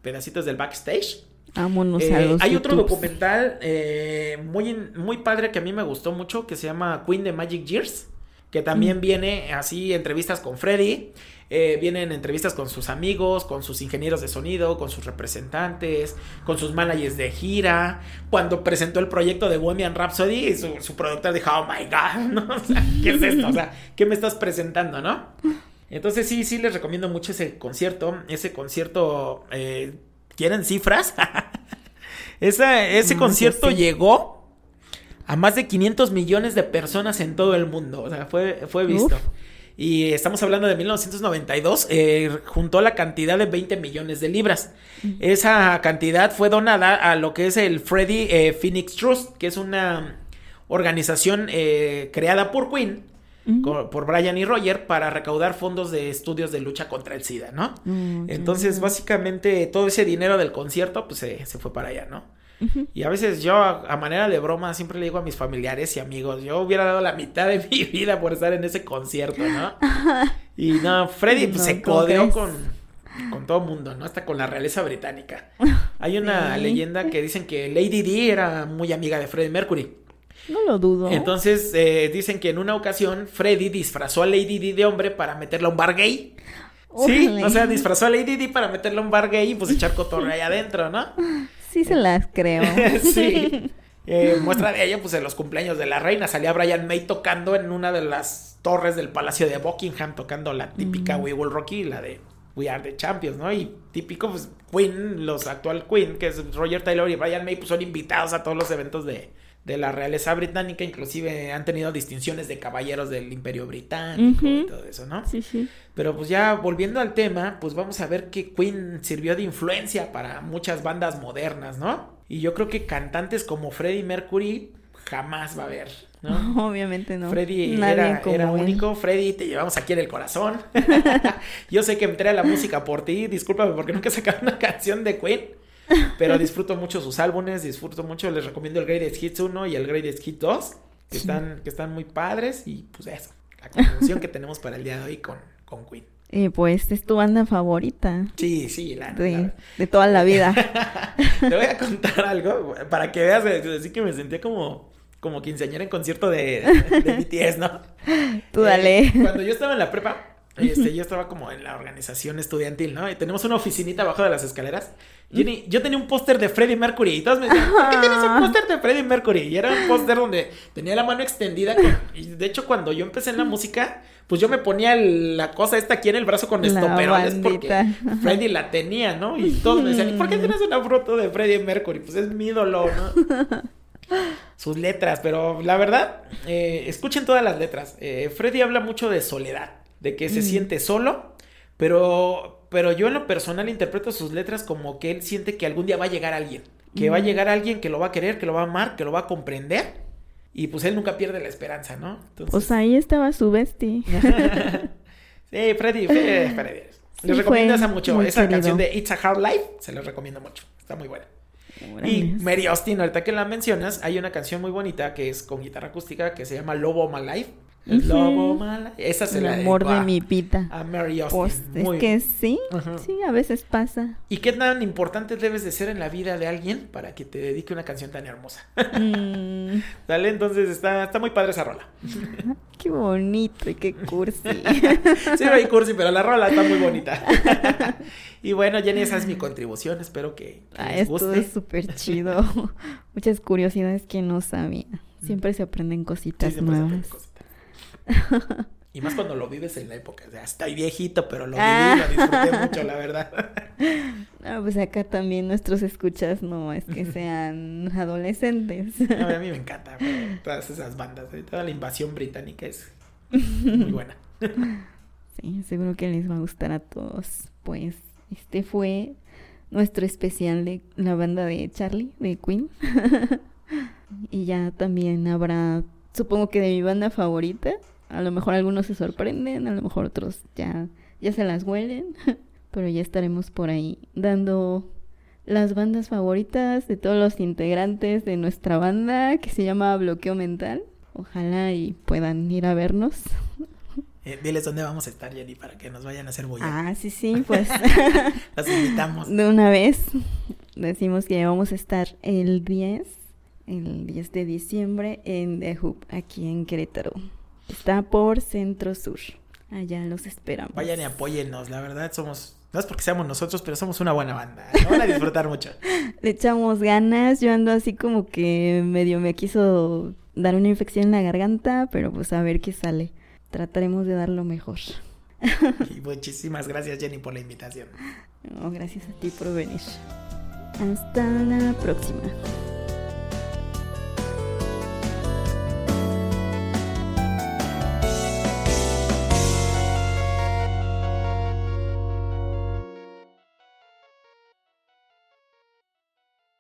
pedacitos del backstage. Vámonos eh, Hay otro documental eh, muy, muy padre que a mí me gustó mucho que se llama Queen de Magic Years. Que también mm. viene así entrevistas con Freddy. vienen entrevistas con sus amigos, con sus ingenieros de sonido, con sus representantes, con sus managers de gira. Cuando presentó el proyecto de Bohemian Rhapsody, su, su productor dijo, oh my god, ¿no? O sea, ¿qué es esto? O sea, ¿qué me estás presentando, no? Entonces sí, sí les recomiendo mucho ese concierto. Ese concierto, eh, ¿quieren cifras? ese concierto llegó a más de 500 millones de personas en todo el mundo. O sea, fue, fue visto. Y estamos hablando de 1992, eh, juntó la cantidad de 20 millones de libras. Esa cantidad fue donada a lo que es el Freddy eh, Phoenix Trust, que es una organización eh, creada por Queen, por Brian y Roger, para recaudar fondos de estudios de lucha contra el SIDA, ¿no? Mm, Entonces, básicamente, todo ese dinero del concierto, pues se fue para allá, ¿no? Y a veces yo, a, manera de broma, siempre le digo a mis familiares y amigos, yo hubiera dado la mitad de mi vida por estar en ese concierto, ¿no? y no, Freddy pues, se codeó con, con todo mundo, ¿no? Hasta con la realeza británica. Hay una leyenda que dicen que Lady Di era muy amiga de Freddie Mercury. No lo dudo. Entonces eh, dicen que en una ocasión Freddy disfrazó a Lady Di de hombre para meterla a un bar gay. Sí, o sea, disfrazó a Lady Di para meterla a un bar gay y pues echar cotorre ahí adentro, ¿no? Sí se las creo. sí. Eh, muestra de ello, pues en los cumpleaños de la reina salía Brian May tocando en una de las torres del Palacio de Buckingham, tocando la típica mm. We Will Rocky, la de We Are the Champions, ¿no? Y típico, pues Queen, los actual Queen, que es Roger Taylor y Brian May, pues son invitados a todos los eventos de, de la realeza británica, inclusive han tenido distinciones de caballeros del imperio británico y todo eso, ¿no? Sí, sí. Pero pues ya volviendo al tema, pues vamos a ver que Queen sirvió de influencia para muchas bandas modernas, ¿no? Y yo creo que cantantes como Freddie Mercury jamás va a haber, ¿no? Obviamente no. Freddie era, era único. Freddie, te llevamos aquí en el corazón. yo sé que entré a la música por ti, discúlpame porque nunca sacaron una canción de Queen. Pero disfruto mucho sus álbumes, disfruto mucho, les recomiendo el Greatest Hits 1 y el Greatest Hits 2, que, están, que están muy padres y pues eso, la conclusión que tenemos para el día de hoy con, con Queen. Y pues es tu banda favorita. Sí, sí, la, de, de toda la vida. Te voy a contar algo para que veas, así que me sentía como, como quinceañera en concierto de, de, BTS, ¿no? Tú dale. Eh, cuando yo estaba en la prepa, este, yo estaba como en la organización estudiantil, ¿no? Y tenemos una oficinita abajo de las escaleras. Jenny, yo tenía un póster de Freddie Mercury y todos me decían, ¿por qué tienes un póster de Freddie Mercury? Y era un póster donde tenía la mano extendida. y de hecho, cuando yo empecé en la música, pues yo me ponía la cosa esta aquí en el brazo con estoperoles porque Freddie la tenía, ¿no? Y todos me decían, ¿y por qué tienes una foto de Freddie Mercury? Pues es mi ídolo, ¿no? Sus letras, pero la verdad, eh, escuchen todas las letras. Eh, Freddie habla mucho de soledad, de que se siente solo, pero pero yo en lo personal interpreto sus letras como que él siente que algún día va a llegar alguien, que va a llegar alguien que lo va a querer, que lo va a amar, que lo va a comprender. Y pues él nunca pierde la esperanza, ¿no? Pues ahí estaba su bestie. sí, Freddy, Freddy. Freddy. les recomiendo esa mucho. Esa canción de It's a Hard Life, se los recomiendo mucho. Está muy buena. Y Mary Austin, ahorita que la mencionas, hay una canción muy bonita que es con guitarra acústica que se llama Lobo My Life lobo mala. Esa se el la amor de mi vida. A Mary Austin. Pues, es que sí, sí, a veces pasa. ¿Y qué tan importante debes de ser en la vida de alguien para que te dedique una canción tan hermosa? Mm. Dale, entonces está, está muy padre esa rola. qué bonito y qué cursi. sí, hay cursi, pero la rola está muy bonita. y bueno, Jenny, esa es mi contribución. Espero que, ah, les guste. Esto es súper chido. Muchas curiosidades que no sabía. Siempre se aprenden cositas nuevas. Y más cuando lo vives en la época. O sea, estoy viejito, pero lo viví, lo disfruté mucho, la verdad. No, pues acá también nuestros escuchas no es que sean adolescentes. a mí me encanta todas esas bandas. ¿eh? Toda la invasión británica es muy buena. Sí, seguro que les va a gustar a todos. Pues este fue nuestro especial de la banda de Charlie, de Queen. y ya también habrá, supongo que de mi banda favorita, a lo mejor algunos se sorprenden, a lo mejor otros ya, ya se las huelen, pero ya estaremos por ahí dando las bandas favoritas de todos los integrantes de nuestra banda que se llama Bloqueo Mental. Ojalá y puedan ir a vernos. Eh, diles dónde vamos a estar, Jenny, para que nos vayan a hacer bulla. Ah, sí, sí, pues. Los invitamos. De una vez. Decimos que vamos a estar el 10, el 10 de diciembre en The Hoop, aquí en Querétaro. Está por Centro Sur. Allá los esperamos. Vayan y apóyennos, la verdad somos no es porque seamos nosotros, pero somos una buena banda. Lo van a disfrutar mucho. Le echamos ganas. Yo ando así como que medio me quiso dar una infección en la garganta, pero pues a ver qué sale. Trataremos de dar lo mejor. y muchísimas gracias, Jenny, por la invitación. gracias a ti por venir. Hasta la próxima.